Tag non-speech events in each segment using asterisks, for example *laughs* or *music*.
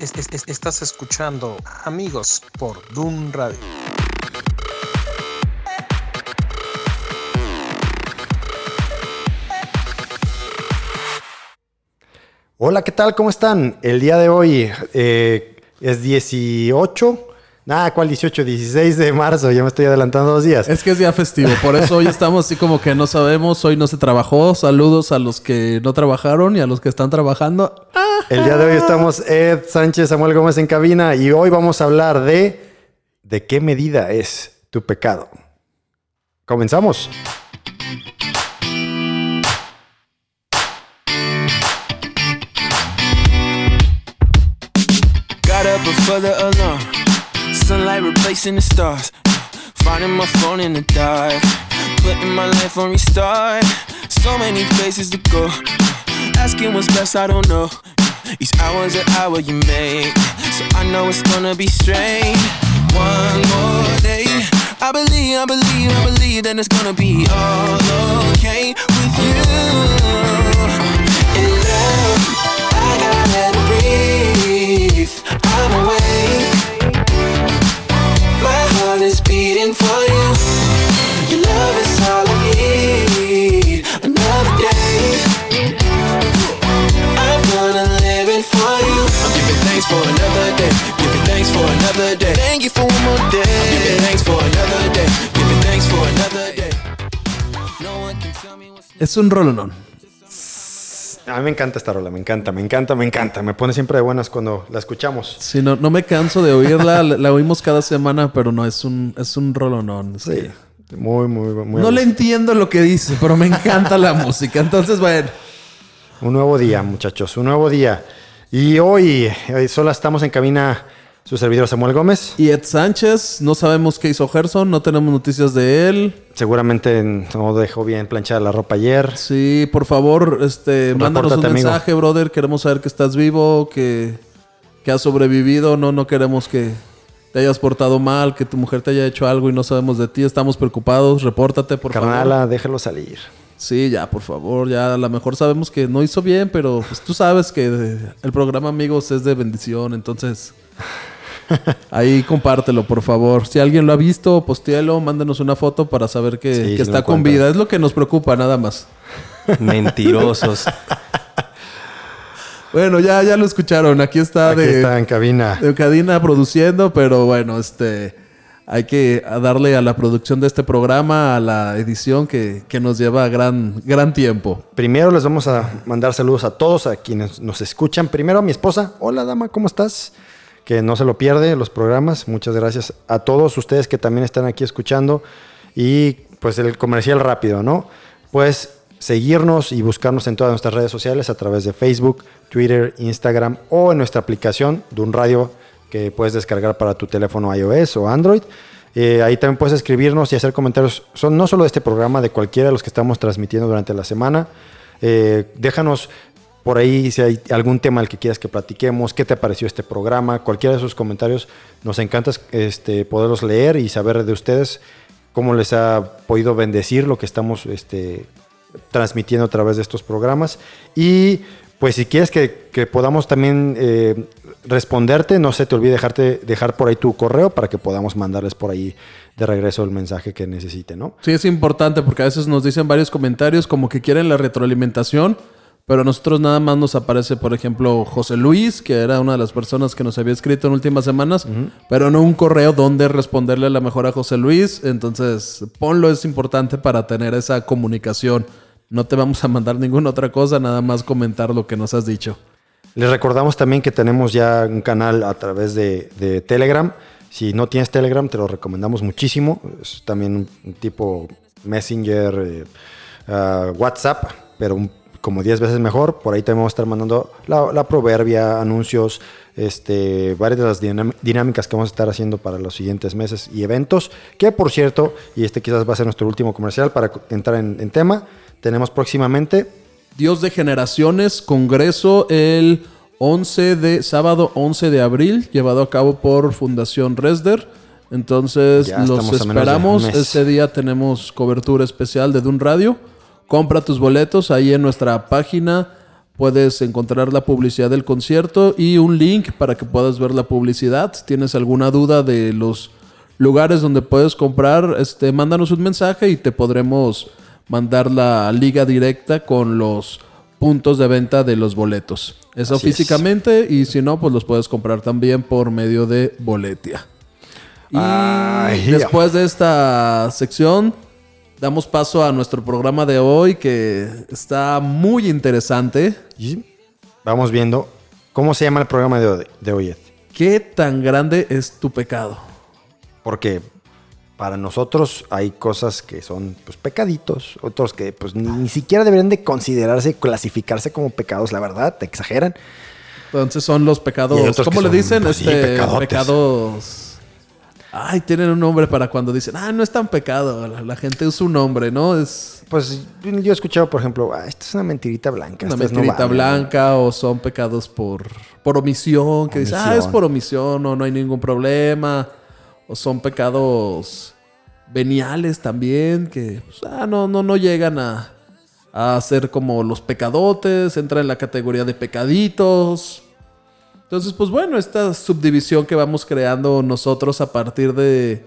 Es- es- es- estás escuchando Amigos por Doom Radio. Hola, ¿qué tal? ¿Cómo están? El día de hoy eh, es 18. Nada, ¿cuál 18? 16 de marzo. Ya me estoy adelantando dos días. Es que es día festivo, por eso hoy estamos así como que no sabemos, hoy no se trabajó. Saludos a los que no trabajaron y a los que están trabajando. El día de hoy estamos Ed Sánchez, Samuel Gómez en cabina y hoy vamos a hablar de de qué medida es tu pecado. Comenzamos. Got up replacing the stars. Finding my phone in the dark. Putting my life on restart. So many places to go. Asking what's best, I don't know. Each hour's an hour you make. So I know it's gonna be strange. One more day. I believe, I believe, I believe that it's gonna be all okay with you. In love, I gotta breathe. I'm awake. Is beating for you. Your love is all I need. Another day. I'm gonna live it for you. I'm giving thanks for another day. Giving thanks for another day. Thank you for one more day. I'm giving thanks for another day. Giving thanks for another day. No one can tell me what's Es un rolonón. A mí me encanta esta rola, me encanta, me encanta, me encanta. Me pone siempre de buenas cuando la escuchamos. Sí, no, no me canso de oírla, la, *laughs* la oímos cada semana, pero no, es un, es un rolonón. Sí, muy, muy, muy. No le entiendo lo que dice, pero me encanta la *laughs* música. Entonces, bueno, Un nuevo día, muchachos, un nuevo día. Y hoy, hoy solo estamos en cabina su servidor Samuel Gómez. y Ed Sánchez, no sabemos qué hizo Gerson, no tenemos noticias de él. Seguramente no dejó bien planchada la ropa ayer. Sí, por favor, este, mándanos un amigo. mensaje, brother. Queremos saber que estás vivo, que, que has sobrevivido. No, no queremos que te hayas portado mal, que tu mujer te haya hecho algo y no sabemos de ti. Estamos preocupados. Repórtate, por favor. Carnala, déjalo salir. Sí, ya, por favor. Ya a lo mejor sabemos que no hizo bien, pero pues tú sabes que el programa Amigos es de bendición. Entonces, *laughs* ahí compártelo, por favor. Si alguien lo ha visto, postéalo, mándanos una foto para saber que, Sí, está con vida. Es lo que nos preocupa, nada más. *laughs* Mentirosos. *laughs* Bueno, ya, ya lo escucharon. Aquí está Aquí de, está en cabina. de Cadena produciendo, pero bueno, este hay que darle a la producción de este programa, a la edición que, que nos lleva gran, gran tiempo. Primero les vamos a mandar saludos a todos, a quienes nos escuchan. Primero a mi esposa. Hola, dama, ¿cómo estás? Que no se lo pierde los programas. Muchas gracias a todos ustedes que también están aquí escuchando. Y pues el comercial rápido, ¿no? Pues seguirnos y buscarnos en todas nuestras redes sociales a través de Facebook, Twitter, Instagram o en nuestra aplicación de un radio que puedes descargar para tu teléfono iOS o Android. Eh, ahí también puedes escribirnos y hacer comentarios, son no solo de este programa, de cualquiera de los que estamos transmitiendo durante la semana. Eh, déjanos por ahí si hay algún tema al que quieras que platiquemos, qué te pareció este programa, cualquiera de esos comentarios. Nos encanta este, poderlos leer y saber de ustedes cómo les ha podido bendecir lo que estamos este, transmitiendo a través de estos programas. Y pues si quieres que, que podamos también eh, responderte, no se te olvide dejarte, dejar por ahí tu correo para que podamos mandarles por ahí de regreso el mensaje que necesiten, ¿no? Sí, es importante porque a veces nos dicen varios comentarios como que quieren la retroalimentación, pero a nosotros nada más nos aparece, por ejemplo, José Luis, que era una de las personas que nos había escrito en últimas semanas, pero no un correo donde responderle a la mejor a José Luis. Entonces, ponlo, es importante para tener esa comunicación. No te vamos a mandar ninguna otra cosa, nada más comentar lo que nos has dicho. Les recordamos también que tenemos ya un canal a través de, de Telegram. Si no tienes Telegram, te lo recomendamos muchísimo. Es también un, un tipo Messenger, eh, ah, WhatsApp, pero un- como 10 veces mejor. Por ahí también vamos a estar mandando la, la proverbia, anuncios, este, varias de las dinámicas que vamos a estar haciendo para los siguientes meses y eventos. Que por cierto, y este quizás va a ser nuestro último comercial para entrar en, en tema, tenemos próximamente Dios de Generaciones, Congreso el 11 de sábado 11 de abril, llevado a cabo por Fundación Resder. Entonces Ya los esperamos. Ese día tenemos cobertura especial de Dun Radio. Compra tus boletos ahí en nuestra página puedes encontrar la publicidad del concierto y un link para que puedas ver la publicidad. Si tienes alguna duda de los lugares donde puedes comprar, este, mándanos un mensaje y te podremos mandar la liga directa con los puntos de venta de los boletos. Eso Así es. físicamente y si no, pues los puedes comprar también por medio de Boletia. Y Ay, después de esta sección, damos paso a nuestro programa de hoy que está muy interesante. Y vamos viendo cómo se llama el programa de hoy, de hoy Ed. ¿Qué tan grande es tu pecado? Porque para nosotros hay cosas que son pues, pecaditos, otros que pues ni, ni siquiera deberían de considerarse, clasificarse como pecados, la verdad, te exageran. Entonces son los pecados. ¿Cómo le dicen? pues, sí, este, pecadotes. pecados. Ay, tienen un nombre para cuando dicen, ah, no es tan pecado. La, la gente usa un nombre, ¿no? Es Pues yo he escuchado, por ejemplo, ah, esta es una mentirita blanca. una no mentirita valen". blanca o son pecados por, por omisión. Que dicen, ah, es por omisión o no hay ningún problema. O son pecados veniales también que pues, ah, no, no, no llegan a, a ser como los pecadotes. Entra en la categoría de pecaditos. Entonces, pues bueno, esta subdivisión que vamos creando nosotros a partir de...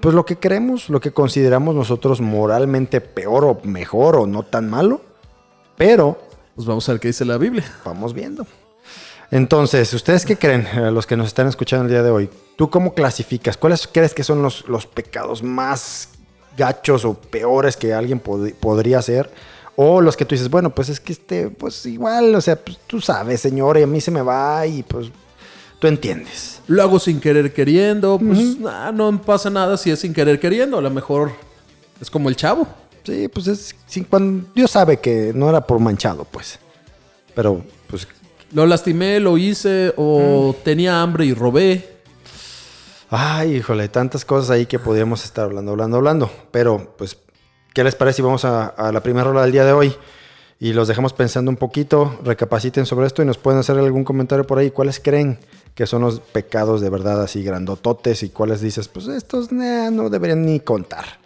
Pues lo que creemos, lo que consideramos nosotros moralmente peor o mejor o no tan malo, pero Pues vamos a ver qué dice la Biblia. vamos viendo. Entonces, ¿ustedes qué creen, eh, los que nos están escuchando el día de hoy? ¿Tú cómo clasificas? ¿Cuáles crees que son los, los pecados más gachos o peores que alguien pod- podría hacer? O los que tú dices, bueno, pues es que este, pues igual, o sea, pues tú sabes, señor, y a mí se me va y pues tú entiendes. Lo hago sin querer queriendo. Pues nah, no pasa nada si es sin querer queriendo. A lo mejor es como el chavo. Sí, pues es, sí, cuando Dios sabe que no era por manchado, pues. Pero, pues, Lo lastimé, lo hice o tenía hambre y robé. Ay, híjole, tantas cosas ahí que podríamos estar hablando, hablando, hablando. Pero, pues, ¿qué les parece si vamos a, la primera rola del día de hoy? Y los dejamos pensando un poquito, recapaciten sobre esto y nos pueden hacer algún comentario por ahí. ¿Cuáles creen que son los pecados de verdad así grandototes? Y cuáles dices, pues estos no deberían ni contar.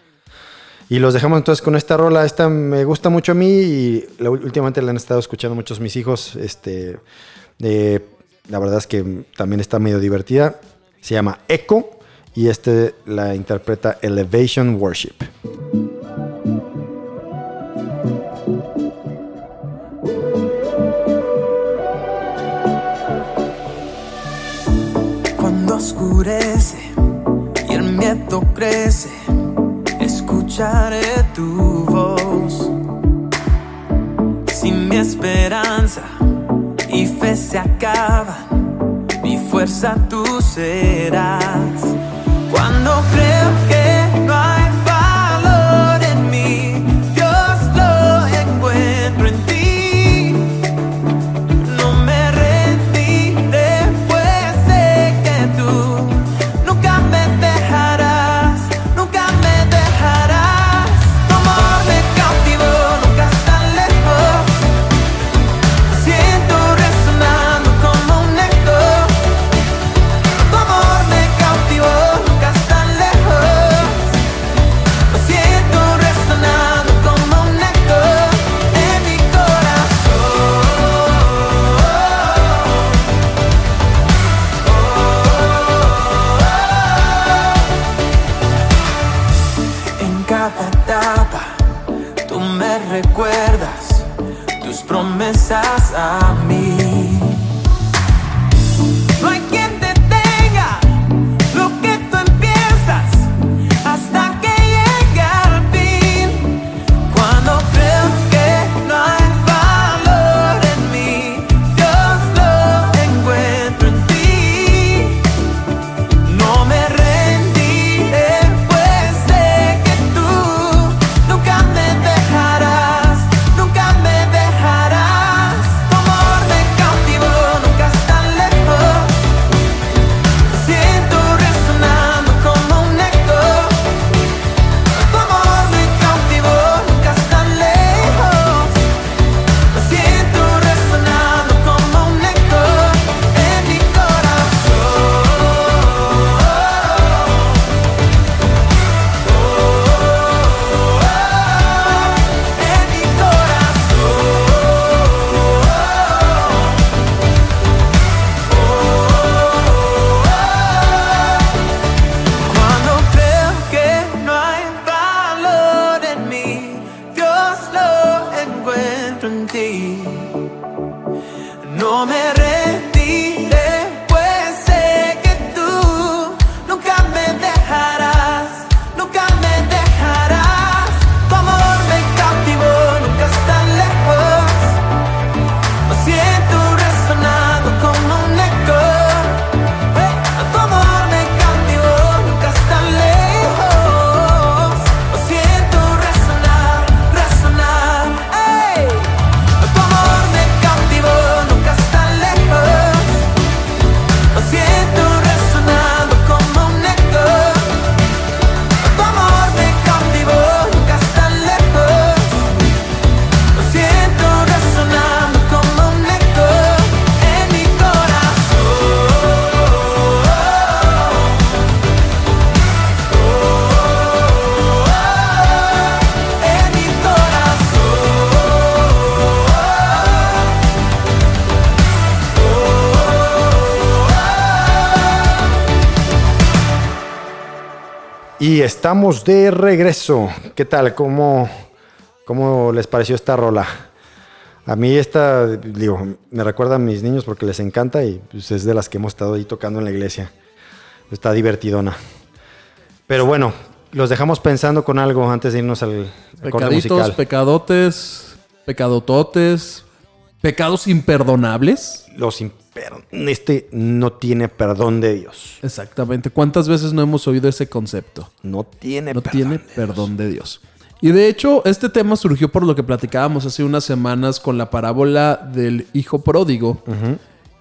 Y los dejamos entonces con esta rola. Esta me gusta mucho a mí y últimamente la han estado escuchando muchos mis hijos. Este, eh, la verdad es que también está medio divertida. Se llama Echo y este la interpreta Elevation Worship. Y el miedo crece, escucharé tu voz. Si mi esperanza y fe se acaban, mi fuerza tú serás. Cuando creo que estamos de regreso. ¿Qué tal? ¿Cómo, cómo les pareció esta rola? A mí esta, digo, me recuerda a mis niños porque les encanta y pues, es de las que hemos estado ahí tocando en la iglesia. Está divertidona. Pero bueno, los dejamos pensando con algo antes de irnos al al corte Pecaditos, pecadotes, pecadototes, pecados imperdonables. Los imper- este no tiene perdón de Dios. Exactamente. ¿Cuántas veces no hemos oído ese concepto? No tiene no perdón. tiene de perdón de Dios. Y de hecho, este tema surgió por lo que platicábamos hace unas semanas con la parábola del hijo pródigo.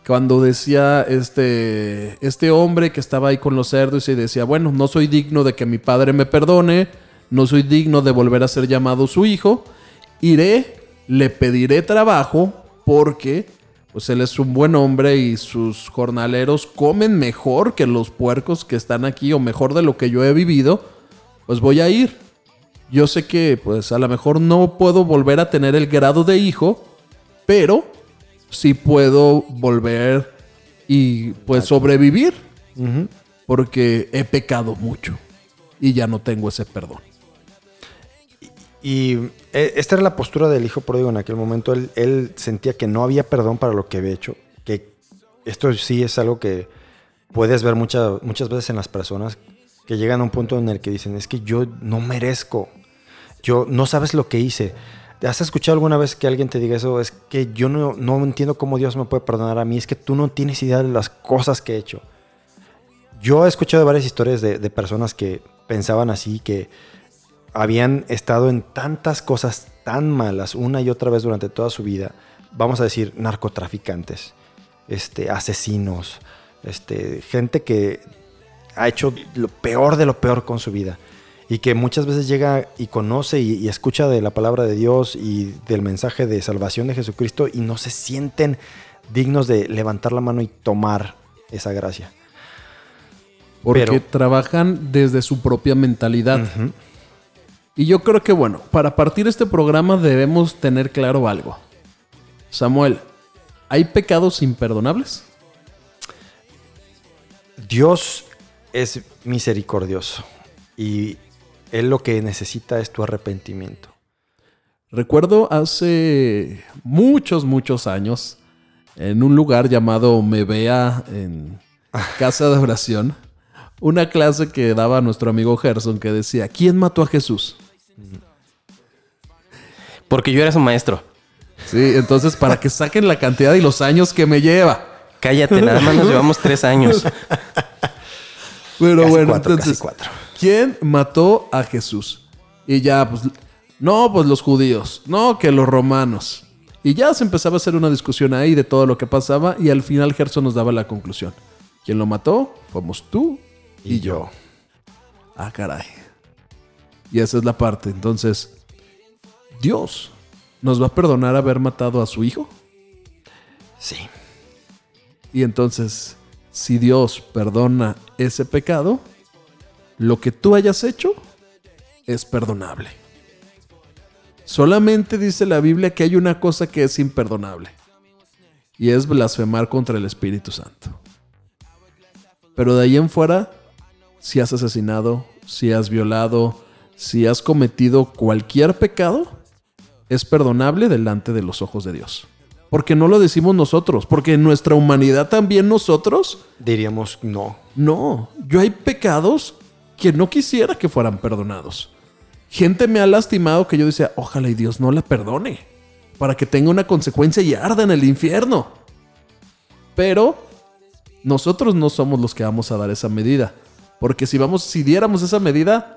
Cuando decía este, este hombre que estaba ahí con los cerdos y decía, bueno, no soy digno de que mi padre me perdone, no soy digno de volver a ser llamado su hijo, iré, le pediré trabajo porque pues él es un buen hombre y sus jornaleros comen mejor que los puercos que están aquí o mejor de lo que yo he vivido, pues voy a ir. Yo sé que pues a lo mejor no puedo volver a tener el grado de hijo, pero sí puedo volver y pues sobrevivir porque he pecado mucho y ya no tengo ese perdón. Y eh, esta era la postura del hijo pródigo en aquel momento. Él, sentía que no había perdón para lo que había hecho. Que esto sí es algo que puedes ver mucha- muchas veces en las personas que llegan a un punto en el que dicen, es que yo no merezco. Yo no sabes lo que hice. ¿Has escuchado alguna vez que alguien te diga eso? Es que yo no, no entiendo cómo Dios me puede perdonar a mí. Es que tú no tienes idea de las cosas que he hecho. Yo he escuchado varias historias de, de personas que pensaban así, que habían estado en tantas cosas tan malas una y otra vez durante toda su vida. Vamos a decir, narcotraficantes, este, asesinos, este, gente que ha hecho lo peor de lo peor con su vida. Y que muchas veces llega y conoce y, y escucha de la palabra de Dios y del mensaje de salvación de Jesucristo y no se sienten dignos de levantar la mano y tomar esa gracia. Porque Pero- trabajan desde su propia mentalidad. Y yo creo que, bueno, para partir este programa debemos tener claro algo. Samuel, ¿hay pecados imperdonables? Dios es misericordioso y Él lo que necesita es tu arrepentimiento. Recuerdo hace muchos, muchos años, en un lugar llamado Mebea, en *laughs* casa de oración, una clase que daba nuestro amigo Gerson que decía, ¿quién mató a Jesús? Porque yo era su maestro. Sí, entonces para que saquen la cantidad y los años que me lleva. Cállate, nada más nos llevamos tres años. *laughs* Pero Casi bueno, cuatro, entonces, cuatro. ¿quién mató a Jesús? Y ya, pues, no, pues los judíos, no, que los romanos. Y ya se empezaba a hacer una discusión ahí de todo lo que pasaba y al final Gerson nos daba la conclusión. ¿Quién lo mató? Fuimos tú y, yo. Ah, caray. Y esa es la parte. Entonces, Dios nos va a perdonar haber matado a su hijo. Sí. Y entonces, si Dios perdona ese pecado, lo que tú hayas hecho es perdonable. Solamente dice la Biblia que hay una cosa que es imperdonable. Y es blasfemar contra el Espíritu Santo. Pero de ahí en fuera, si has asesinado, si has violado, si has cometido cualquier pecado, es perdonable delante de los ojos de Dios. Porque no lo decimos nosotros, porque en nuestra humanidad también nosotros, Diríamos no. no, yo hay pecados que no quisiera que fueran perdonados. Gente me ha lastimado que yo decía, ojalá y Dios no la perdone, para que tenga una consecuencia y arda en el infierno. Pero nosotros no somos los que vamos a dar esa medida, porque si vamos, si diéramos esa medida,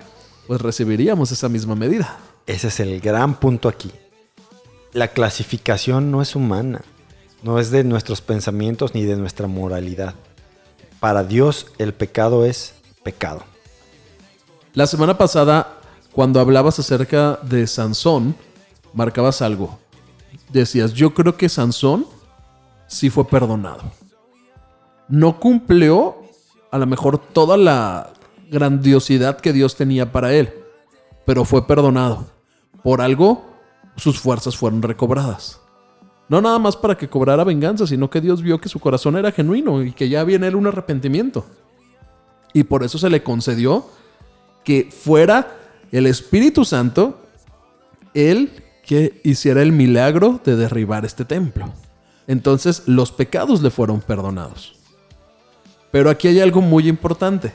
pues recibiríamos esa misma medida. Ese es el gran punto aquí. La clasificación no es humana, no es de nuestros pensamientos ni de nuestra moralidad. Para Dios el pecado es pecado. La semana pasada, cuando hablabas acerca de Sansón, marcabas algo. Decías, yo creo que Sansón sí fue perdonado. No cumplió a lo mejor toda la grandiosidad que Dios tenía para él, pero fue perdonado. Por algo, sus fuerzas fueron recobradas. No nada más para que cobrara venganza, sino que Dios vio que su corazón era genuino y que ya había en él un arrepentimiento. Y por eso se le concedió que fuera el Espíritu Santo el que hiciera el milagro de derribar este templo. Entonces los pecados le fueron perdonados. Pero aquí hay algo muy importante.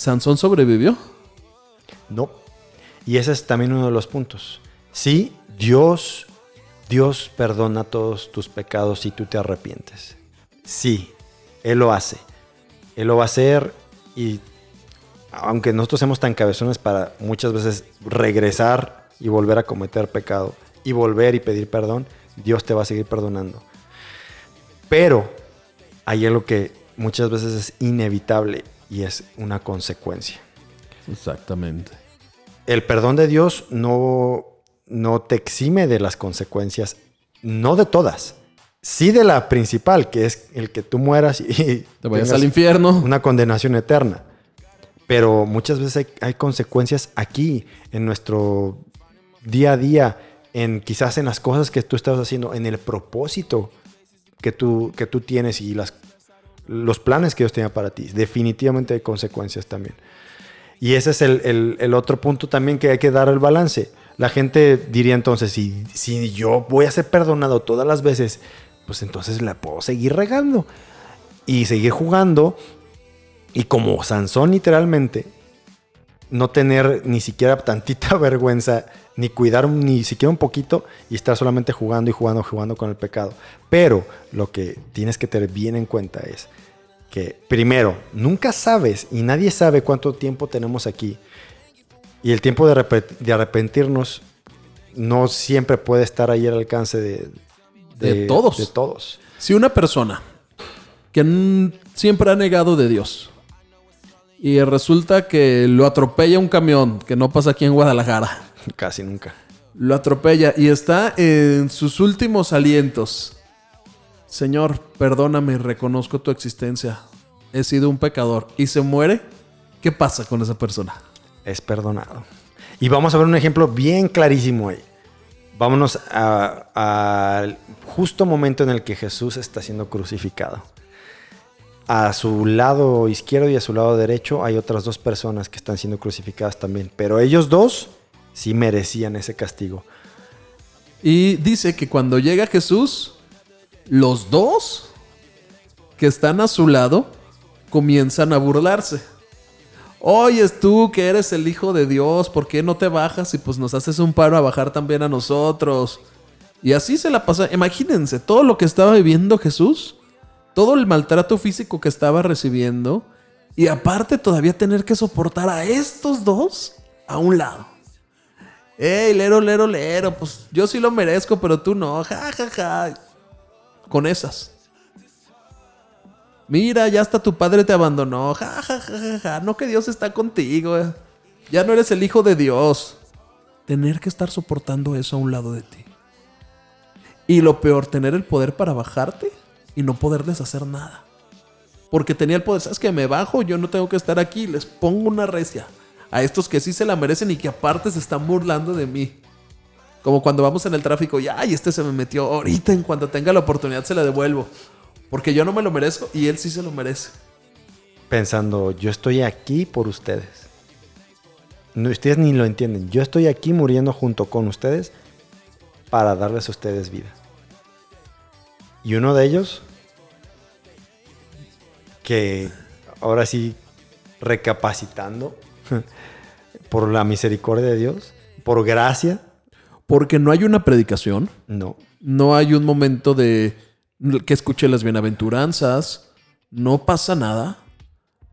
Sansón sobrevivió. No. Y ese es también uno de los puntos. Sí, Dios, Dios perdona todos tus pecados si tú te arrepientes. Sí, Él lo hace. Él lo va a hacer y aunque nosotros seamos tan cabezones para muchas veces regresar y volver a cometer pecado y volver y pedir perdón, Dios te va a seguir perdonando. Pero hay algo que muchas veces es inevitable y es una consecuencia. Exactamente. El perdón de Dios no, no te exime de las consecuencias, no de todas. Sí de la principal, que es el que tú mueras y Te vayas al infierno. una condenación eterna. Pero muchas veces hay, hay consecuencias aquí, en nuestro día a día, en quizás en las cosas que tú estás haciendo, en el propósito que tú, que tú tienes y las, los planes que Dios tenía para ti. Definitivamente hay consecuencias también. Y ese es el, el- otro punto también que hay que dar el balance. La gente diría entonces, si, si yo voy a ser perdonado todas las veces, pues entonces la puedo seguir regando y seguir jugando. Y como Sansón literalmente, no tener ni siquiera tantita *laughs* vergüenza, ni cuidar ni siquiera un poquito y estar solamente jugando y jugando, jugando con el pecado. Pero lo que tienes que tener bien en cuenta es que, primero, nunca sabes y nadie sabe cuánto tiempo tenemos aquí. Y el tiempo de, arrep- de arrepentirnos no siempre puede estar ahí al alcance de, De todos. De todos. Si una persona que siempre ha negado de Dios y resulta que lo atropella un camión que no pasa aquí en Guadalajara, Casi nunca. lo atropella y está en sus últimos alientos. Señor, perdóname, reconozco tu existencia. He sido un pecador y se muere. ¿Qué pasa con esa persona? es perdonado. Y vamos a ver un ejemplo bien clarísimo ahí. Vámonos al justo momento en el que Jesús está siendo crucificado. A su lado izquierdo y a su lado derecho hay otras dos personas que están siendo crucificadas también. Pero ellos dos sí merecían ese castigo. Y dice que cuando llega Jesús, los dos que están a su lado comienzan a burlarse. Oyes tú que eres el hijo de Dios, ¿por qué no te bajas y pues nos haces un paro a bajar también a nosotros? Y así se la pasa. Imagínense todo lo que estaba viviendo Jesús, todo el maltrato físico que estaba recibiendo y aparte todavía tener que soportar a estos dos a un lado. Ey, lero, lero, lero, pues yo sí lo merezco, pero tú no, ja, ja, ja. Con esas. Mira, ya hasta tu padre te abandonó, ja, ja, ja, ja, ja. No que Dios está contigo, eh. ya no eres el hijo de Dios. Tener que estar soportando eso a un lado de ti. Y lo peor, tener el poder para bajarte y no poderles hacer nada. Porque tenía el poder, ¿sabes que Me bajo, yo no tengo que estar aquí, les pongo una recia. A estos que sí se la merecen y que aparte se están burlando de mí. Como cuando vamos en el tráfico y, ay, este se me metió. Ahorita, en cuanto tenga la oportunidad, se la devuelvo. Porque yo no me lo merezco y él sí se lo merece. Pensando, yo estoy aquí por ustedes. Ustedes ni lo entienden. Yo estoy aquí muriendo junto con ustedes para darles a ustedes vida. Y uno de ellos, que ahora sí, recapacitando por la misericordia de Dios, por gracia, Porque no hay una predicación, no. no hay un momento de que escuche las bienaventuranzas, no pasa nada.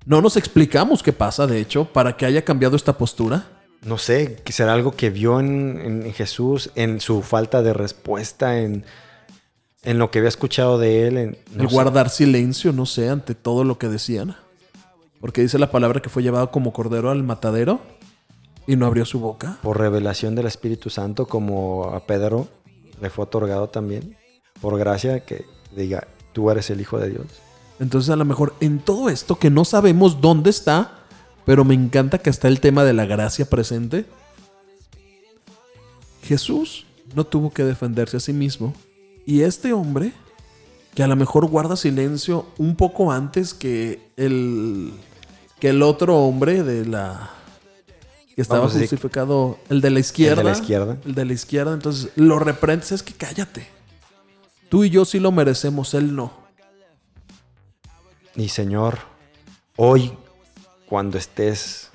No nos explicamos qué pasa, de hecho, para que haya cambiado esta postura. No sé, será algo que vio en, en Jesús, en su falta de respuesta, en, en lo que había escuchado de él. En, no el sé. guardar silencio, no sé, ante todo lo que decían. Porque dice la palabra que fue llevado como cordero al matadero y no abrió su boca. por revelación del Espíritu Santo, como a Pedro le fue otorgado también, por gracia que diga, tú eres el Hijo de Dios. Entonces a lo mejor en todo esto que no sabemos dónde está, pero me encanta que está el tema de la gracia presente. Jesús no tuvo que defenderse a sí mismo. Y este hombre, que a lo mejor guarda silencio un poco antes que el, que el otro hombre de la... que estaba Vamos justificado, el de la izquierda. El de la izquierda. El de la izquierda. Entonces lo reprendes, es que cállate. Tú y yo sí lo merecemos, él no. Y Señor, hoy, cuando estés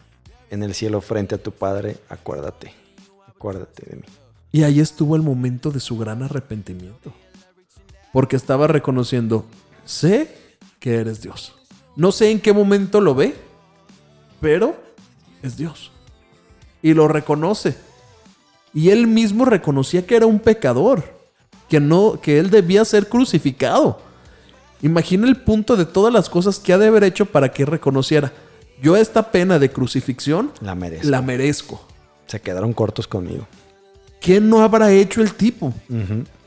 en el cielo frente a tu Padre, acuérdate, acuérdate de mí. Y ahí estuvo el momento de su gran arrepentimiento. Porque estaba reconociendo, sé que eres Dios. No sé en qué momento lo ve, pero es Dios. Y lo reconoce. Y él mismo reconocía que era un pecador, que no que él debía ser crucificado. Imagina el punto de todas las cosas que ha de haber hecho para que reconociera, yo esta pena de crucifixión La merezco. la merezco. Se quedaron cortos conmigo. ¿Qué no habrá hecho el tipo?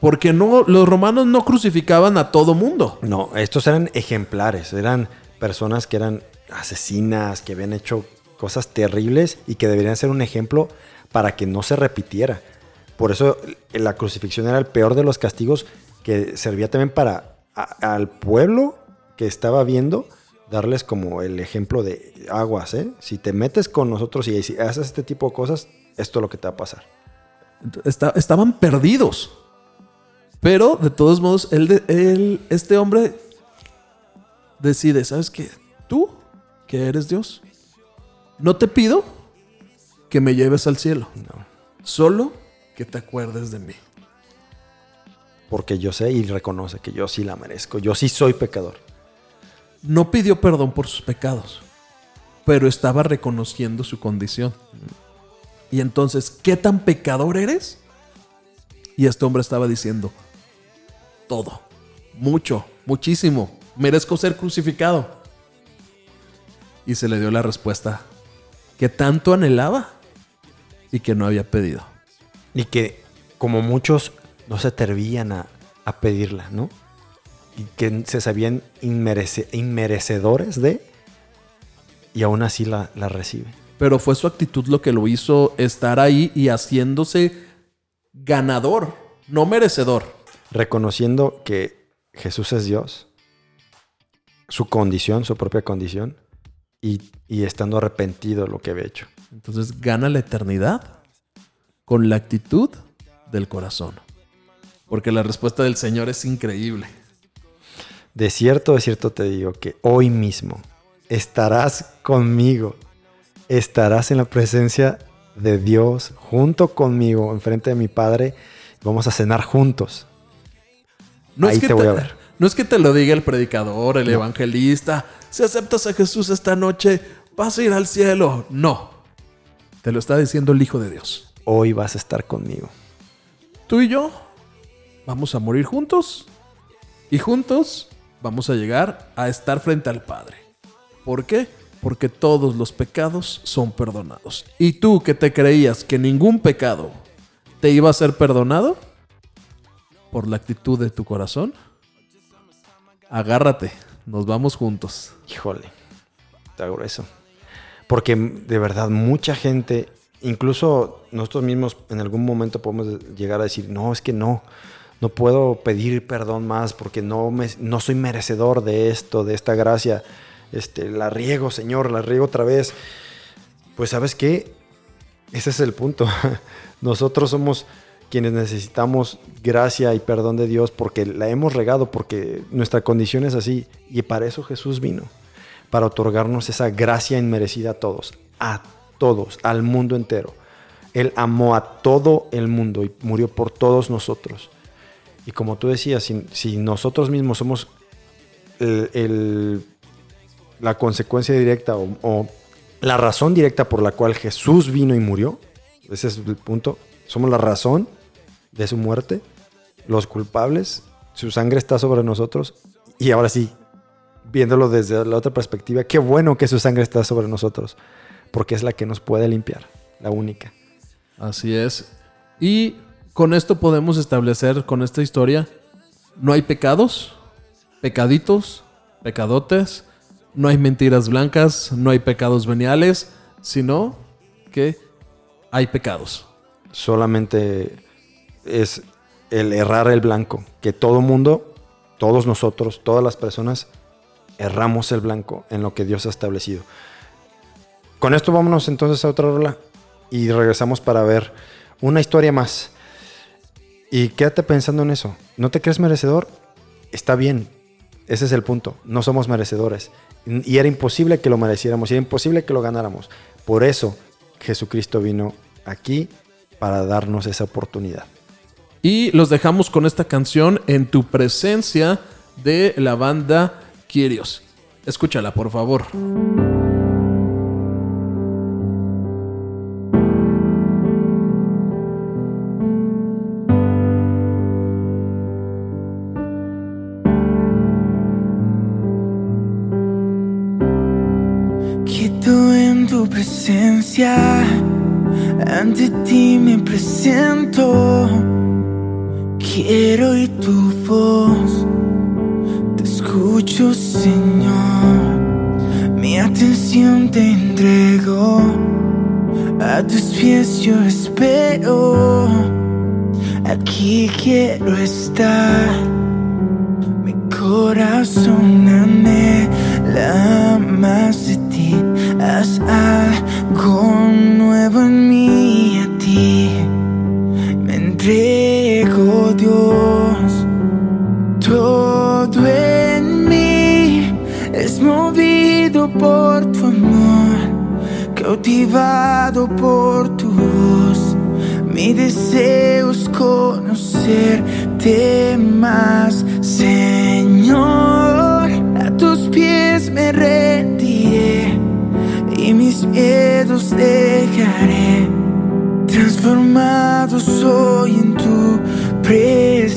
Porque no, los romanos no crucificaban a todo mundo. No, estos eran ejemplares, eran personas que eran asesinas, que habían hecho cosas terribles y que deberían ser un ejemplo para que no se repitiera. Por eso eh, la crucifixión era el peor de los castigos que servía también para al pueblo que estaba viendo darles como el ejemplo de aguas, ¿eh? Si te metes con nosotros y haces este tipo de cosas, esto es lo que te va a pasar. Esta- estaban perdidos. Pero, de todos modos, él, él- este hombre decide, ¿sabes qué? Tú, que eres Dios, no te pido que me lleves al cielo. No. Solo que te acuerdes de mí. Porque yo sé y reconoce que yo sí la merezco. Yo sí soy pecador. No pidió perdón por sus pecados, pero estaba reconociendo su condición. Y entonces, ¿qué tan pecador eres? Y este hombre estaba diciendo, todo, mucho, muchísimo, merezco ser crucificado. Y se le dio la respuesta que tanto anhelaba y que no había pedido. Y que como muchos no se atrevían a, a pedirla, ¿no? Y que se sabían inmerece- inmerecedores de, y aún así la, la recibe. Pero fue su actitud lo que lo hizo estar ahí y haciéndose ganador, no merecedor. Reconociendo que Jesús es Dios, su condición, su propia condición, y, y estando arrepentido de lo que había hecho. Entonces gana la eternidad con la actitud del corazón. Porque la respuesta del Señor es increíble. De cierto, de cierto te digo que hoy mismo estarás conmigo, estarás en la presencia de Dios junto conmigo, enfrente de mi Padre. Vamos a cenar juntos. No Ahí es que te voy a ver. No es que te lo diga el predicador, el evangelista. Si aceptas a Jesús esta noche, vas a ir al cielo. No. Te lo está diciendo el Hijo de Dios. Hoy vas a estar conmigo. Tú y yo vamos a morir juntos. Y juntos vamos a llegar a estar frente al Padre. ¿Por qué? Porque todos los pecados son perdonados. Y tú que te creías que ningún pecado te iba a ser perdonado por la actitud de tu corazón, agárrate, nos vamos juntos. Híjole, está grueso. Porque de verdad mucha gente, incluso nosotros mismos en algún momento podemos llegar a decir, no, es que no, no puedo pedir perdón más porque no, me, no soy merecedor de esto, de esta gracia. Este, la riego, Señor, la riego otra vez. Pues sabes qué, ese es el punto. *laughs* Nosotros somos quienes necesitamos gracia y perdón de Dios porque la hemos regado, porque nuestra condición es así. Y para eso Jesús vino, para otorgarnos esa gracia inmerecida a todos, a todos, al mundo entero. Él amó a todo el mundo y murió por todos nosotros. Y como tú decías, si, nosotros mismos somos la consecuencia directa o, o la razón directa por la cual Jesús vino y murió, ese es el punto, somos la razón de su muerte, los culpables, su sangre está sobre nosotros y ahora sí, viéndolo desde la otra perspectiva, qué bueno que su sangre está sobre nosotros, porque es la que nos puede limpiar, la única. Así es. Y con esto podemos establecer, con esta historia, no hay pecados, pecaditos, pecadotes, no hay mentiras blancas, no hay pecados veniales, sino que hay pecados. Solamente es el errar el blanco, que todo mundo, todos nosotros, todas las personas, erramos el blanco en lo que Dios ha establecido. Con esto vámonos entonces a otra rola y regresamos para ver una historia más. Y quédate pensando en eso. ¿No te crees merecedor? Está bien. Ese es el punto. No somos merecedores. Y era imposible que lo mereciéramos. Y era imposible que lo ganáramos. Por eso Jesucristo vino aquí para darnos esa oportunidad. Y los dejamos con esta canción en tu presencia de la banda Kyrios. Escúchala, por favor. Quieto en tu presencia, ante ti me presento. Quiero oír tu voz, te escucho, Señor. Mi atención te entrego, a tus pies yo espero. Aquí quiero estar. Mi corazón anhela más de ti. Haz algo nuevo en mí a ti. Me entrego, Dios. Todo en mí es movido por tu amor, cautivado por tu voz. Mi deseo es conocerte más, Señor. Mis miedos dejaré. Transformado soy en tu presencia.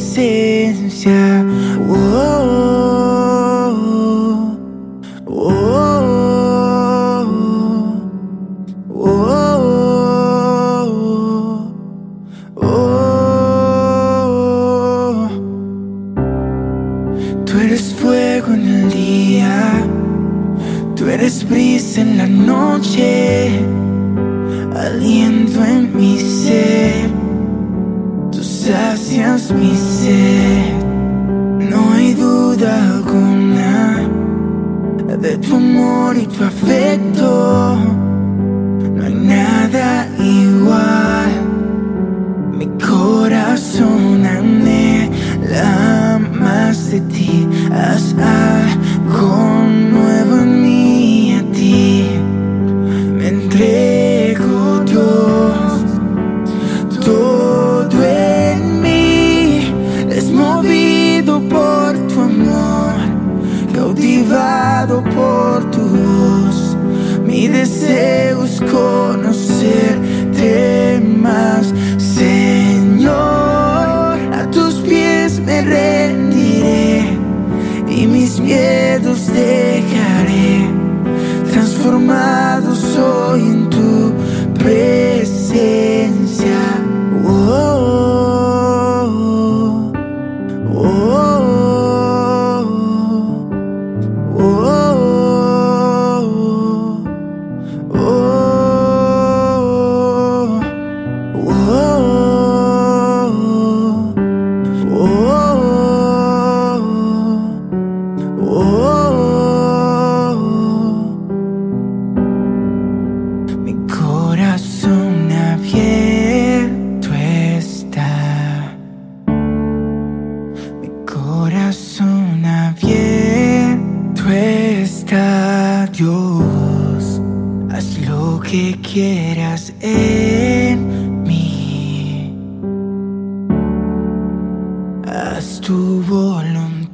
Sacias mi sed. No hay duda alguna de tu amor y tu afecto, no hay nada igual. Mi corazón anhela más de ti.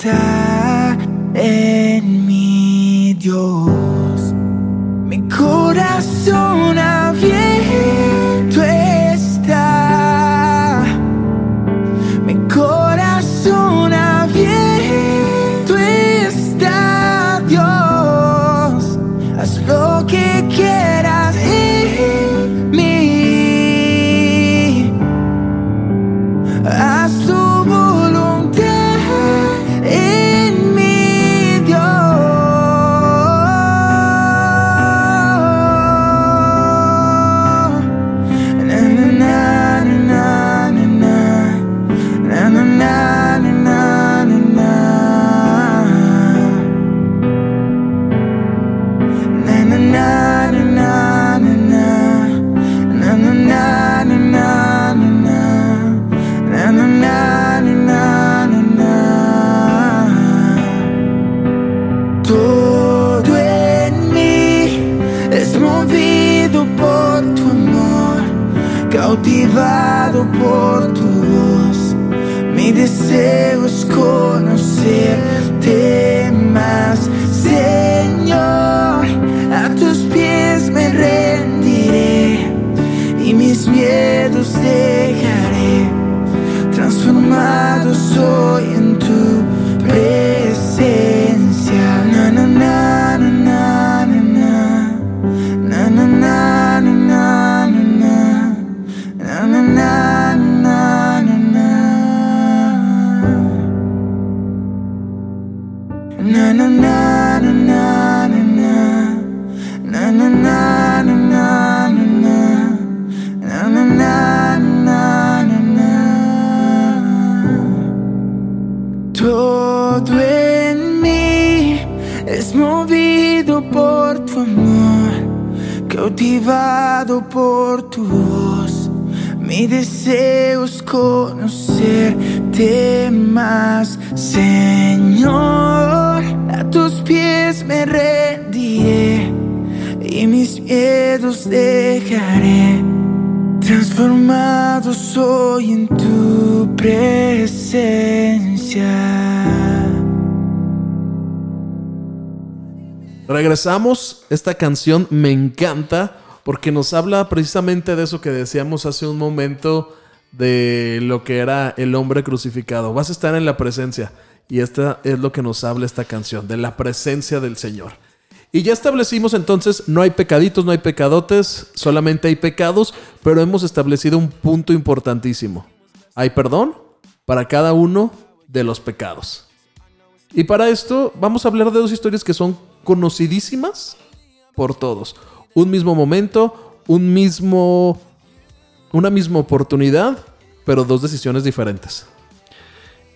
다 Esta canción me encanta porque nos habla precisamente de eso que decíamos hace un momento de lo que era el hombre crucificado. Vas a estar en la presencia. Y esta es lo que nos habla esta canción, de la presencia del Señor. Y ya establecimos entonces, no hay pecaditos, no hay pecadotes, solamente hay pecados, pero hemos establecido un punto importantísimo. Hay perdón para cada uno de los pecados. Y para esto vamos a hablar de dos historias que son conocidísimas por todos. Un mismo momento, un mismo una misma oportunidad, pero dos decisiones diferentes.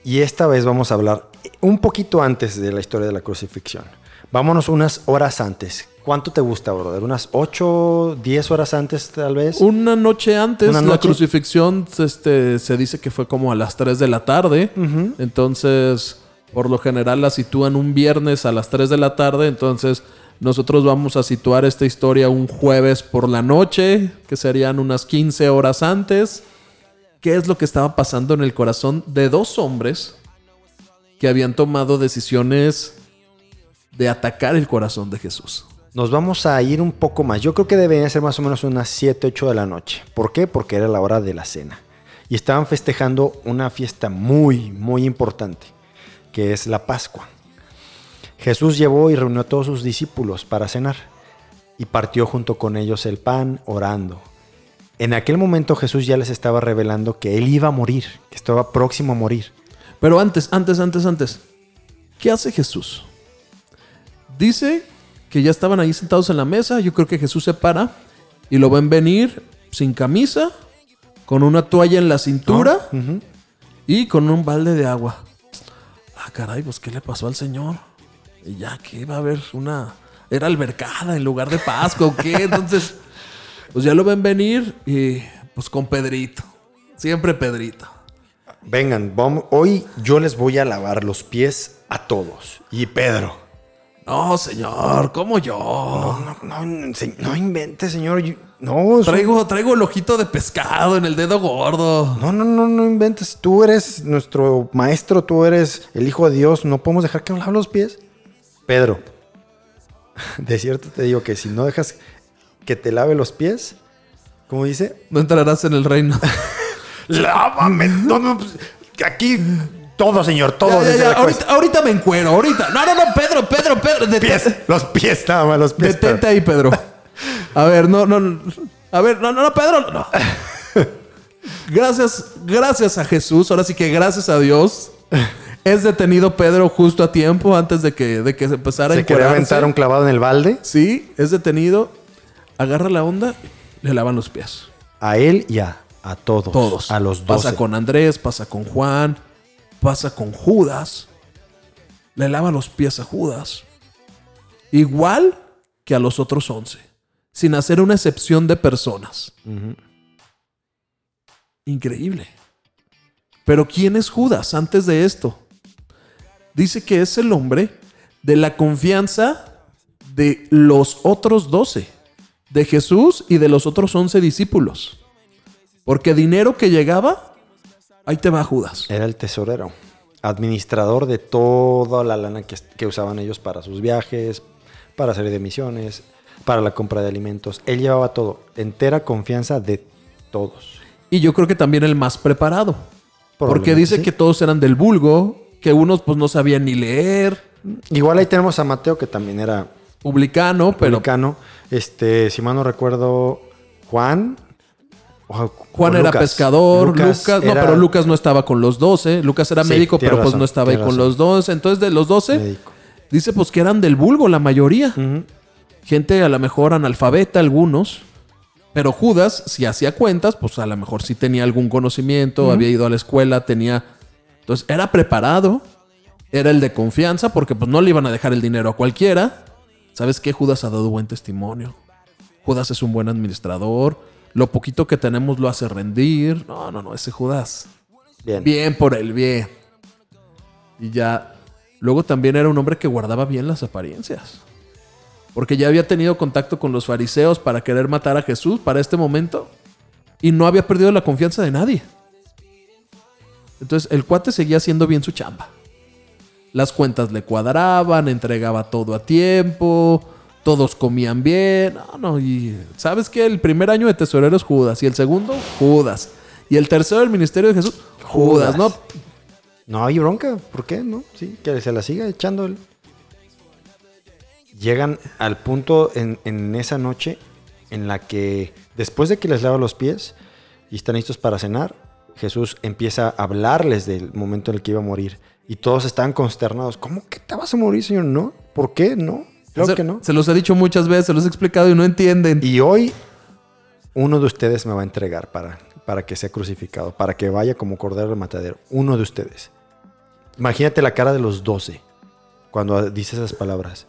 Y esta vez vamos a hablar un poquito antes de la historia de la crucifixión. Vámonos unas horas antes. ¿Cuánto te gusta, brother? ¿Unas 8, 10 horas antes tal vez? Una noche antes, Una la crucifixión este, se dice que fue como a las 3 de la tarde. Entonces, por lo general la sitúan un viernes a las 3 de la tarde. Entonces, nosotros vamos a situar esta historia un jueves por la noche, que serían unas 15 horas antes. ¿Qué es lo que estaba pasando en el corazón de dos hombres que habían tomado decisiones de atacar el corazón de Jesús? Nos vamos a ir un poco más. Yo creo que debería ser más o menos unas 7, 8 de la noche. ¿Por qué? Porque era la hora de la cena. Y estaban festejando una fiesta muy, muy importante, que es la Pascua. Jesús llevó y reunió a todos sus discípulos para cenar y partió junto con ellos el pan orando. En aquel momento Jesús ya les estaba revelando que él iba a morir, que estaba próximo a morir. Pero antes, antes, antes, antes. ¿Qué hace Jesús? Dice que ya estaban ahí sentados en la mesa. Yo creo que Jesús se para y lo ven venir sin camisa, con una toalla en la cintura y con un balde de agua. Ah, caray, pues ¿qué le pasó al Señor? Y ya que iba a haber una... Era albercada en lugar de Pascua o qué. Entonces, pues ya lo ven venir y pues con Pedrito. Siempre Pedrito. Vengan, vamos- hoy yo les voy a lavar los pies a todos. Y Pedro. No, señor, ¿cómo yo? No, no, se- no invente, señor. Yo- No, Traigo, traigo el ojito de pescado en el dedo gordo. no, no, no, no inventes. Tú eres nuestro maestro, tú eres el hijo de Dios. No podemos dejar que nos lave los pies. Pedro, *laughs* de cierto te digo que si no dejas que te lave los pies, ¿cómo dice? No entrarás en el reino. *laughs* Lávame. No, no, pues, aquí todo, señor, todo. Ya, ahorita, ahorita me encuero, ahorita. No, no, no, Pedro, Pedro, Pedro. detente- Pies, los pies, nada más, los pies. Detente ahí, Pedro. A ver, no, no, no. A ver, no, no, no, Pedro. no. Gracias, gracias a Jesús. Ahora sí que gracias a Dios. Es detenido Pedro justo a tiempo antes de que, de que se empezara a Se quería encuerarse. aventar un clavado en el balde. Sí, es detenido. Agarra la onda, le lavan los pies. A él y a, a todos. Todos. A los dos. Pasa con Andrés, pasa con Juan, pasa con Judas. Le lava los pies a Judas. Igual que a los otros once. Sin hacer una excepción de personas. Increíble. Pero ¿quién es Judas antes de esto? Dice que es el hombre de la confianza de los otros doce. De Jesús y de los otros once discípulos. Porque dinero que llegaba, ahí te va Judas. Era el tesorero. Administrador de toda la lana que, que usaban ellos para sus viajes, para salir de misiones, para la compra de alimentos. Él llevaba todo. Entera confianza de todos. Y yo creo que también el más preparado. Porque dice sí. que todos eran del vulgo, que unos pues no sabían ni leer, Igual ahí tenemos a Mateo, que también era publicano, pero publicano. Este, si mal no recuerdo, Juan. Juan era Lucas. pescador, Lucas, no, era pero Lucas no estaba con los doce, Lucas era Sí, médico, pero pues no estaba ahí con razón. los doce. Entonces de los doce, médico. dice pues que eran del vulgo la mayoría. Gente a lo mejor analfabeta algunos. Pero Judas, si hacía cuentas, pues a lo mejor sí tenía algún conocimiento, había ido a la escuela, tenía... Entonces era preparado, era el de confianza, porque pues no le iban a dejar el dinero a cualquiera. ¿Sabes qué? Judas ha dado buen testimonio. Judas es un buen administrador. Lo poquito que tenemos lo hace rendir. No, no, no, ese Judas. Bien. Bien por el bien. Y ya. Luego también era un hombre que guardaba bien las apariencias. Porque ya había tenido contacto con los fariseos para querer matar a Jesús para este momento. Y no había perdido la confianza de nadie. Entonces el cuate seguía haciendo bien su chamba. Las cuentas le cuadraban, entregaba todo a tiempo, todos comían bien. No, no, y ¿sabes qué? El primer año de tesorero es Judas y el segundo, Judas. Y el tercero del ministerio de Jesús, Judas. ¿no? No hay bronca, ¿por qué? No, sí, que se la siga echando él. Llegan al punto en, en esa noche en la que después de que les lava los pies y están listos para cenar, Jesús empieza a hablarles del momento en el que iba a morir. Y todos están consternados. ¿Cómo que te vas a morir, Señor? No. ¿Por qué? No. Claro se, que no. se los he dicho muchas veces, se los he explicado y no entienden. Y hoy uno de ustedes me va a entregar para, para que sea crucificado, para que vaya como cordero al matadero. Uno de ustedes. Imagínate la cara de los doce cuando dice esas palabras.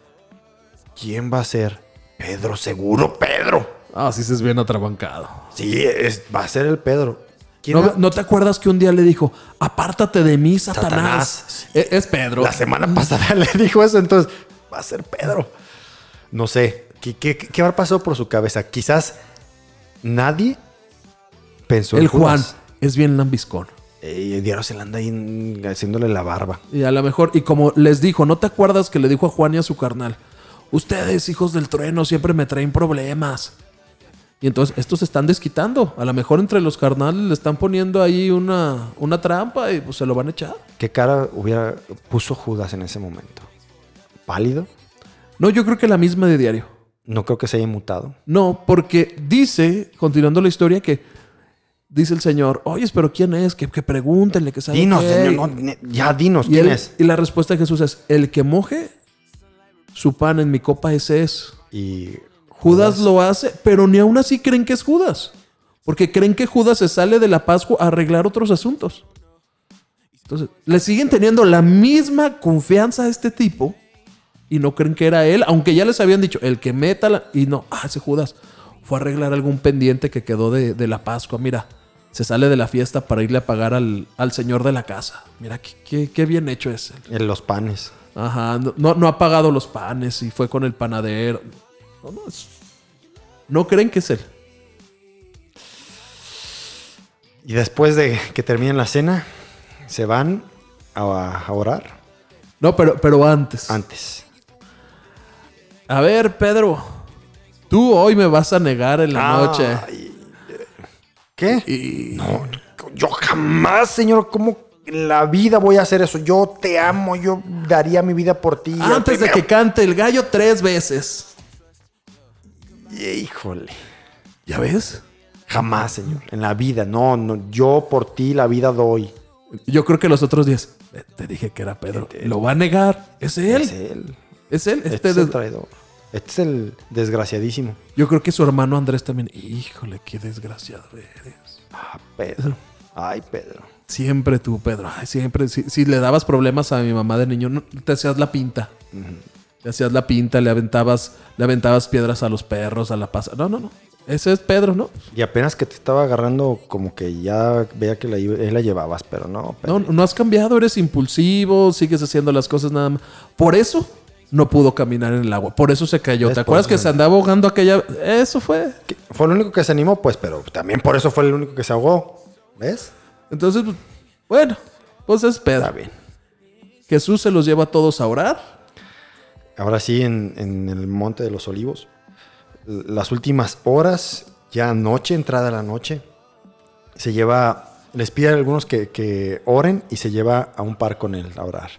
¿Quién va a ser? Pedro, seguro, Pedro. Ah, sí se es bien atrabancado. Sí, es- va a ser el Pedro. ¿Quién ¿No, ¿No te acuerdas que un día le dijo, apártate de mí, Satanás? Satanás. E- Es, Pedro. La semana pasada *laughs* le dijo eso, entonces va a ser Pedro. No sé, ¿qué, qué, qué habrá pasado por su cabeza? Quizás nadie pensó en El Juan Judas. es bien lambiscón. Eh, Diario se le anda ahí haciéndole la barba. Y a lo mejor, y como les dijo, ¿no te acuerdas que le dijo a Juan y a su carnal? Ustedes, hijos del trueno, siempre me traen problemas. Y entonces estos se están desquitando. A lo mejor entre los carnales le están poniendo ahí una, una trampa y pues se lo van a echar. ¿Qué cara hubiera puso Judas en ese momento? ¿Pálido? No, yo creo que la misma de diario. No creo que se haya mutado. No, porque dice, continuando la historia, que dice el Señor, oye, pero ¿quién es? Que, que pregúntenle, que sabe Dinos, qué". señor, no, ya dinos, y, ¿quién él- es? y la respuesta de Jesús es, el que moje su pan en mi copa, ese es. Y Judas lo hace, pero ni aún así creen que es Judas. Porque creen que Judas se sale de la Pascua a arreglar otros asuntos. Entonces, le siguen teniendo la misma confianza a este tipo y no creen que era él, aunque ya les habían dicho, el que meta la... Y no, ah, ese Judas fue a arreglar algún pendiente que quedó de, de la Pascua. Mira, se sale de la fiesta para irle a pagar al, al señor de la casa. Mira, qué, qué- qué bien hecho es él. En los panes. Ajá, no, no, no ha pagado los panes y fue con el panadero. No, no, es- no creen que es él. Y después de que terminen la cena, se van a, a orar No, pero, pero antes. antes. A ver, Pedro. Tú hoy me vas a negar en la noche. ¿Qué? Y No, yo jamás, señor, ¿cómo en la vida voy a hacer eso? Yo te amo, yo daría mi vida por ti. antes de que cante el gallo tres veces. Híjole. ¿Ya ves? Jamás, señor. En la vida, no, no. Yo por ti la vida doy. Yo creo que los otros días. "Eh, Te dije que era Pedro. Lo va a negar. Es él. Es él. Es él. Este, Este es el traidor. Este es el desgraciadísimo. Yo creo que su hermano Andrés también. Híjole, qué desgraciado eres. Ah, Pedro. Ay, Pedro. Siempre tú, Pedro. Ay, siempre. Si, si le dabas problemas a mi mamá de niño, no- te hacías la pinta. Te hacías la pinta, le aventabas, le aventabas piedras a los perros, a la pasa. No, no, no. Ese es Pedro, ¿no? Y apenas que te estaba agarrando, como que ya veía que la, él la llevabas, pero no. Pedro. No, no has cambiado, eres impulsivo, sigues haciendo las cosas nada más. Por eso no pudo caminar en el agua. Por eso se cayó. ¿Te acuerdas que se- andaba ahogando aquella? Eso fue. Fue el único que se animó, pues, pero también por eso fue el único que se ahogó. ¿Ves? Entonces, pues, bueno, pues es Está Pedro. bien. Jesús se los lleva a todos a orar. Ahora sí, en, en el Monte de los Olivos, las últimas horas, ya noche, entrada la noche, se lleva, les pide a algunos que, que oren y se lleva a un par con él a orar.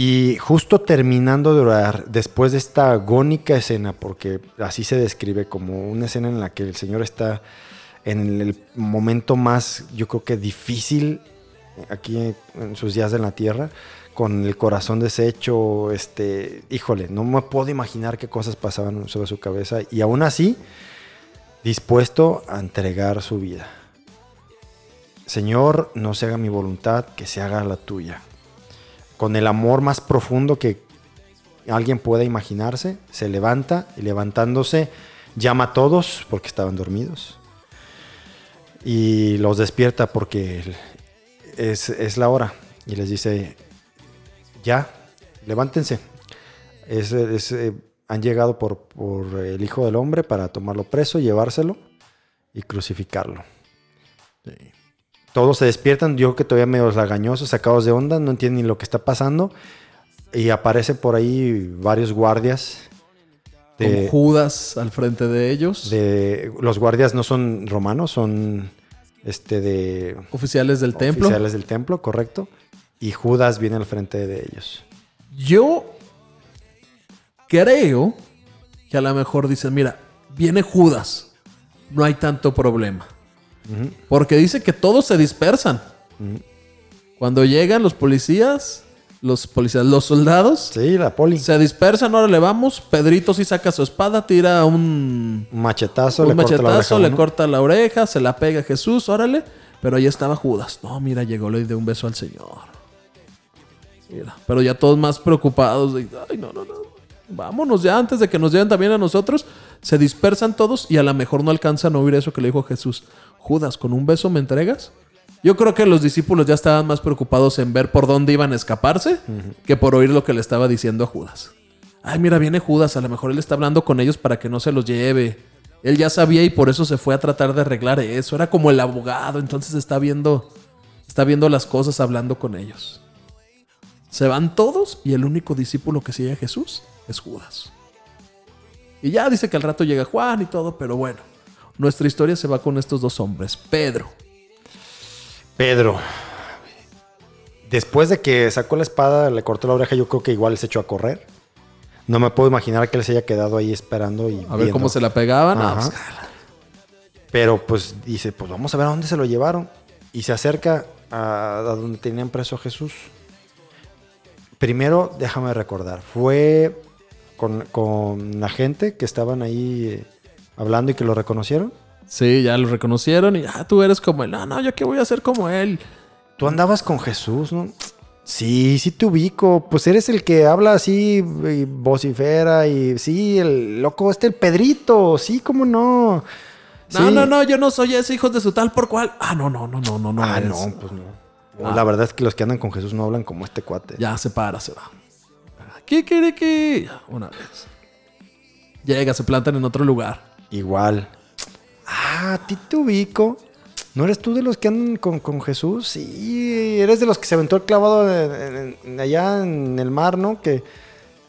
Y justo terminando de orar, después de esta agónica escena, porque así se describe como una escena en la que el Señor está en el momento más, yo creo que difícil aquí en sus días en la tierra, con el corazón deshecho, este, híjole, no me puedo imaginar qué cosas pasaban sobre su cabeza y aún así dispuesto a entregar su vida. Señor, no se haga mi voluntad, que se haga la tuya. Con el amor más profundo que alguien pueda imaginarse, se levanta y levantándose llama a todos porque estaban dormidos y los despierta porque es, es la hora y les dice, ya, levántense. Es- eh, han llegado por, por el Hijo del Hombre para tomarlo preso, llevárselo y crucificarlo. Todos se despiertan, yo creo que todavía medio lagañosos, sacados de onda, no entienden ni lo que está pasando. Y aparecen por ahí varios guardias. Con De, Judas al frente de ellos. de- los guardias no son romanos, son este de oficiales del templo. oficiales del templo, correcto. Y Judas viene al frente de ellos. Yo creo que a lo mejor dicen, mira, viene Judas, no hay tanto problema. Porque dice que todos se dispersan. Cuando llegan los policías, los policías, los soldados, Sí, la poli. se dispersan, ahora le vamos. Pedrito sí saca su espada, tira un, machetazo, un le corta la oreja machetazo, le corta la oreja, se la pega a Jesús, órale. Pero ahí estaba Judas. No, mira, llegó, le dio un beso al Señor. Mira, pero ya todos más preocupados. de, Ay, no, no, no. Vámonos ya antes de que nos lleven también a nosotros. Se dispersan todos y a lo mejor no alcanzan a oír eso que le dijo Jesús. Judas, ¿con un beso me entregas? Yo creo que los discípulos ya estaban más preocupados en ver por dónde iban a escaparse que por oír lo que le estaba diciendo a Judas. Ay, mira, viene Judas, a lo mejor él está hablando con ellos para que no se los lleve. Él ya sabía y por eso se fue a tratar de arreglar eso. Era como el abogado, entonces está viendo, está viendo las cosas hablando con ellos. Se van todos y el único discípulo que sigue a Jesús es Judas. Y ya dice que al rato llega Juan y todo, pero bueno, nuestra historia se va con estos dos hombres. Pedro, Pedro. Después de que sacó la espada, le cortó la oreja, yo creo que igual se echó a correr. No me puedo imaginar que él se haya quedado ahí esperando y a ver viendo. cómo se la pegaban. Ah, pues, Pero pues dice, pues vamos a ver a dónde se lo llevaron. Y se acerca a, a donde tenían preso a Jesús. Primero, déjame recordar, fue con, con la gente que estaban ahí eh, hablando y que lo reconocieron. sí, ya lo reconocieron y ah, tú eres como él. No, no, yo qué voy a hacer como él. Tú andabas con Jesús, ¿no? Sí, sí te ubico. Pues eres el que habla así, y vocifera y sí, el loco este, el Pedrito. Sí, cómo no. No, Sí. no, no, yo no soy ese hijo de su tal por cual. Ah, no, no, no, no, no, no. ah, no, pues no. No, La verdad es que los que andan con Jesús no hablan como este cuate. Ya se para, se va. Kikiriki. Ya, Una vez. Llega, se plantan en otro lugar. Igual. Ah, ti te ubico. ¿No eres tú de los que andan con, con Jesús? Sí, eres de los que se aventó el clavado en- allá en el mar, ¿no? Que.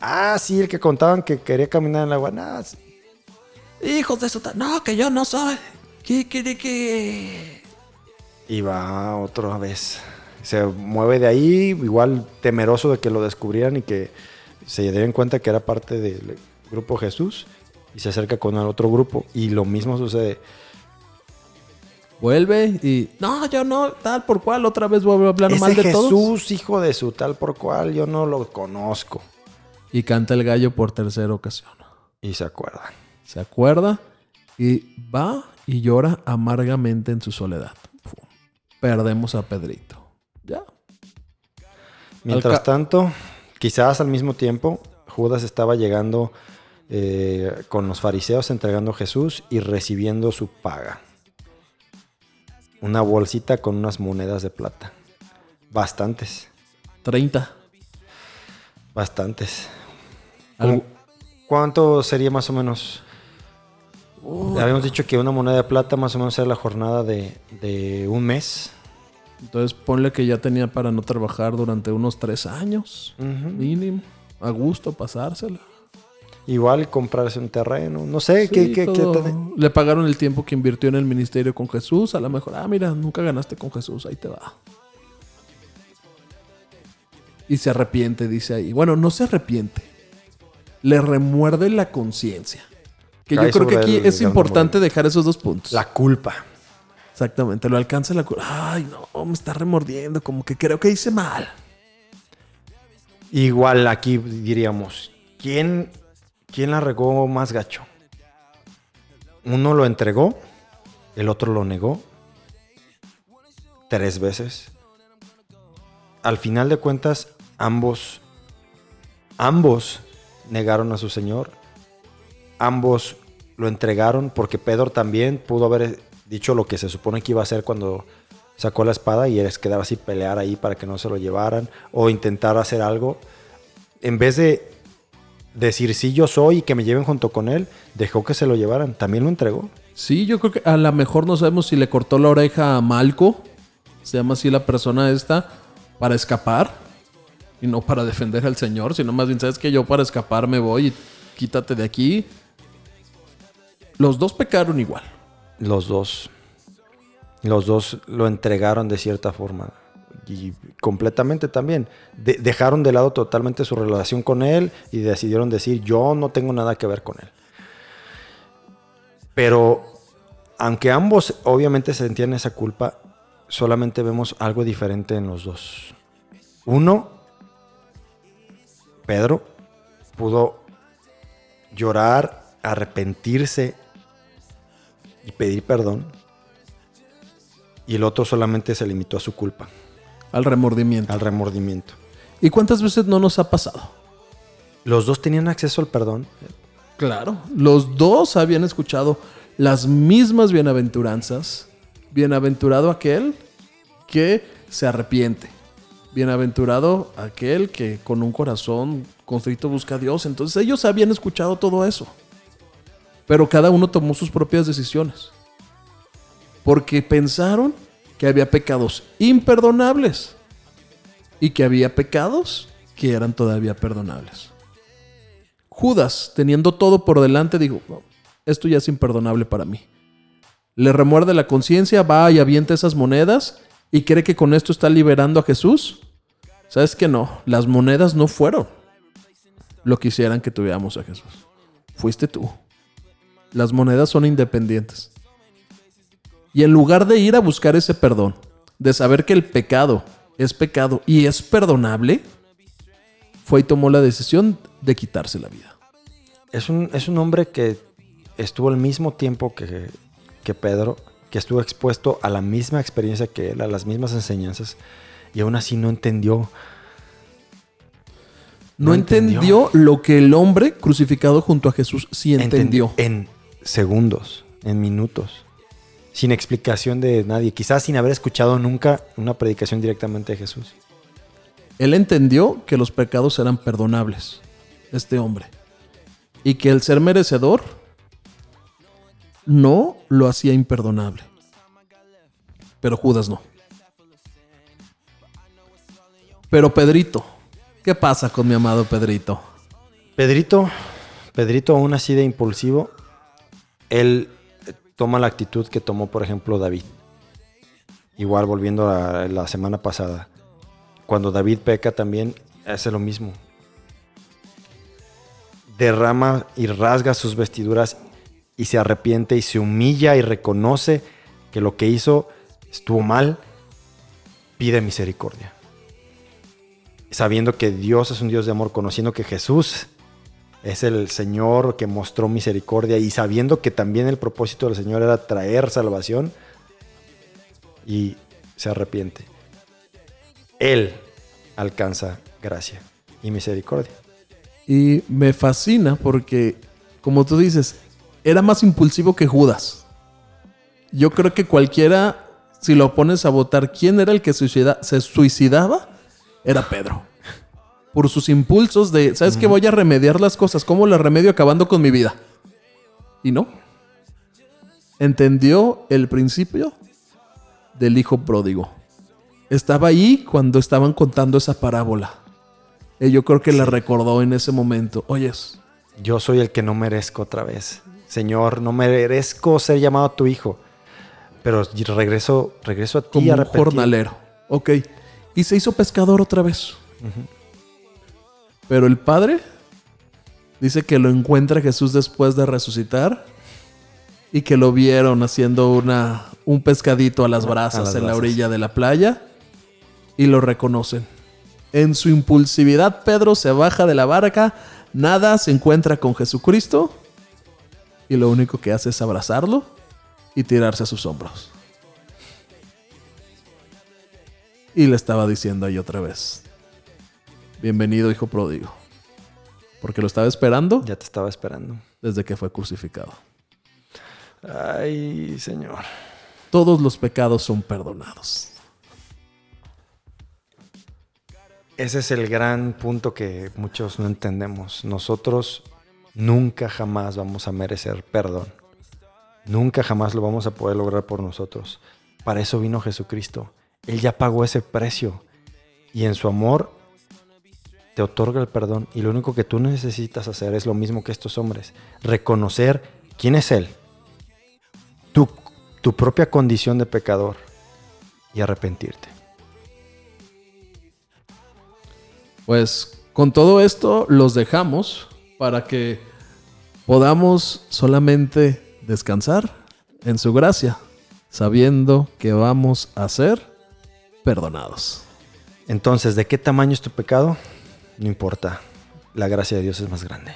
Ah, sí, el que contaban que quería caminar en el agua. Nah, sí. Hijos de su. No, que yo no soy. Kikiriki. Y va otra vez. Se mueve de ahí, igual temeroso de que lo descubrieran y que se dieran cuenta que era parte del grupo Jesús. Y se acerca con el otro grupo. Y lo mismo sucede. Vuelve y. No, yo no, tal por cual. Otra vez vuelve hablando Ese mal de Jesús, todos. hijo de su tal por cual, yo no lo conozco. Y canta el gallo por tercera ocasión. Y se acuerda. Se acuerda y va y llora amargamente en su soledad. Pum. Perdemos a Pedrito. Ya. Mientras tanto, quizás al mismo tiempo, Judas estaba llegando eh, con los fariseos entregando a Jesús y recibiendo su paga. Una bolsita con unas monedas de plata. Bastantes, 30. bastantes. Algo- ¿Cuánto sería más o menos? Habíamos dicho que una moneda de plata más o menos era la jornada de, de un mes. Entonces ponle que ya tenía para no trabajar durante unos tres años. Mínimo. A gusto pasársela. Igual comprarse un terreno. No sé, ¿qué, Sí, qué- qué todo. Le pagaron el tiempo que invirtió en el ministerio con Jesús. A lo mejor, ah, mira, nunca ganaste con Jesús, ahí te va. Y se arrepiente, dice ahí. Bueno, no se arrepiente. Le remuerde la conciencia. Que Cae yo creo que aquí el es importante dejar esos dos puntos. La culpa. Exactamente, lo alcanza la culpa. Ay, no, me está remordiendo, como que creo que hice mal. Igual aquí diríamos, ¿quién, quién la regó más gacho? Uno lo entregó, el otro lo negó tres veces. Al final de cuentas, ambos, ambos negaron a su Señor, ambos lo entregaron porque Pedro también pudo haber dicho lo que se supone que iba a hacer cuando sacó la espada y es quedar así pelear ahí para que no se lo llevaran o intentar hacer algo. En vez de decir sí yo soy y que me lleven junto con él, dejó que se lo llevaran. También lo entregó. Sí, yo creo que a lo mejor no sabemos si le cortó la oreja a Malco, se llama así la persona esta, para escapar y no para defender al Señor, sino más bien, sabes que yo para escapar me voy y quítate de aquí. Los dos pecaron igual. Los dos. Los dos lo entregaron de cierta forma. Y completamente también. De- dejaron de lado totalmente su relación con él y decidieron decir, yo no tengo nada que ver con él. Pero aunque ambos obviamente sentían esa culpa, solamente vemos algo diferente en los dos. Uno, Pedro, pudo llorar, arrepentirse y pedir perdón. Y el otro solamente se limitó a su culpa, Al remordimiento. al remordimiento. ¿Y cuántas veces no nos ha pasado? Los dos tenían acceso al perdón. Claro. Los dos habían escuchado las mismas bienaventuranzas. Bienaventurado aquel que se arrepiente. Bienaventurado aquel que con un corazón constrito busca a Dios. Entonces ellos habían escuchado todo eso. Pero cada uno tomó sus propias decisiones. Porque pensaron que había pecados imperdonables. Y que había pecados que eran todavía perdonables. Judas, teniendo todo por delante, dijo, "No, esto ya es imperdonable para mí. Le remuerde la conciencia, va y avienta esas monedas y cree que con esto está liberando a Jesús. ¿Sabes que no? Las monedas no fueron lo que hicieran que tuviéramos a Jesús. Fuiste tú. Las monedas son independientes. Y en lugar de ir a buscar ese perdón, de saber que el pecado es pecado y es perdonable, fue y tomó la decisión de quitarse la vida. Es un, es un hombre que estuvo al mismo tiempo que, que Pedro, que estuvo expuesto a la misma experiencia que él, a las mismas enseñanzas, y aún así no entendió. No, No entendió. entendió. lo que el hombre crucificado junto a Jesús sí entendió. Entendi- En segundos, en minutos. Sin explicación de nadie, quizás sin haber escuchado nunca una predicación directamente de Jesús. Él entendió que los pecados eran perdonables, este hombre, y que el ser merecedor no lo hacía imperdonable. Pero Judas no. Pero Pedrito, ¿qué pasa con mi amado Pedrito? Pedrito, Pedrito aún así de impulsivo, él toma la actitud que tomó, por ejemplo, David. Igual volviendo a la semana pasada. Cuando David peca también hace lo mismo. Derrama y rasga sus vestiduras y se arrepiente y se humilla y reconoce que lo que hizo estuvo mal. Pide misericordia. Sabiendo que Dios es un Dios de amor, conociendo que Jesús es el Señor que mostró misericordia y sabiendo que también el propósito del Señor era traer salvación y se arrepiente. Él alcanza gracia y misericordia. Y me fascina porque, como tú dices, era más impulsivo que Judas. Yo creo que cualquiera, si lo pones a votar, ¿quién era el que se suicidaba? Era Pedro. Por sus impulsos de, ¿sabes qué? Voy a remediar las cosas. ¿Cómo las remedio acabando con mi vida? Y no. Entendió el principio del hijo pródigo. Estaba ahí cuando estaban contando esa parábola. Y yo creo que la recordó en ese momento. Oyes, Yo soy el que no merezco otra vez. Señor, no merezco ser llamado tu hijo. Pero regreso, regreso a ti como un jornalero. Ok. Y se hizo pescador otra vez. Pero el padre dice que lo encuentra Jesús después de resucitar y que lo vieron haciendo una, un pescadito a las brasas las en la orilla de la playa y lo reconocen. En su impulsividad, Pedro se baja de la barca, nada, se encuentra con Jesucristo y lo único que hace es abrazarlo y tirarse a sus hombros. Y le estaba diciendo ahí otra vez, bienvenido hijo pródigo, porque lo estaba esperando Ya te estaba esperando. desde que fue crucificado. Ay, Señor. Todos los pecados son perdonados. Ese es el gran punto que muchos no entendemos. Nosotros nunca jamás vamos a merecer perdón. Nunca jamás lo vamos a poder lograr por nosotros. Para eso vino Jesucristo. Él ya pagó ese precio. Y en su amor te otorga el perdón. Y lo único que tú necesitas hacer es lo mismo que estos hombres. Reconocer quién es Él. Tu, tu propia condición de pecador. Y arrepentirte. Pues con todo esto los dejamos para que podamos solamente descansar en su gracia, sabiendo que vamos a ser perdonados. Entonces, ¿de qué tamaño es tu pecado? No importa. La gracia de Dios es más grande.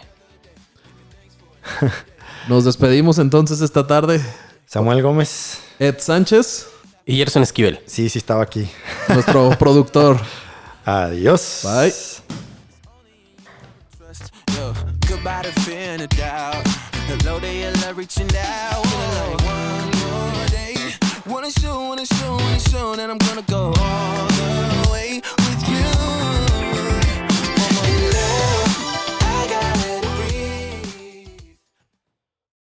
*laughs* Nos despedimos entonces esta tarde. Samuel Gómez. Ed Sánchez, Y Gerson Esquivel. Sí, sí estaba aquí. nuestro *laughs* productor. Adiós. Bye. Wanna show, wanna show, wanna show that I'm gonna go all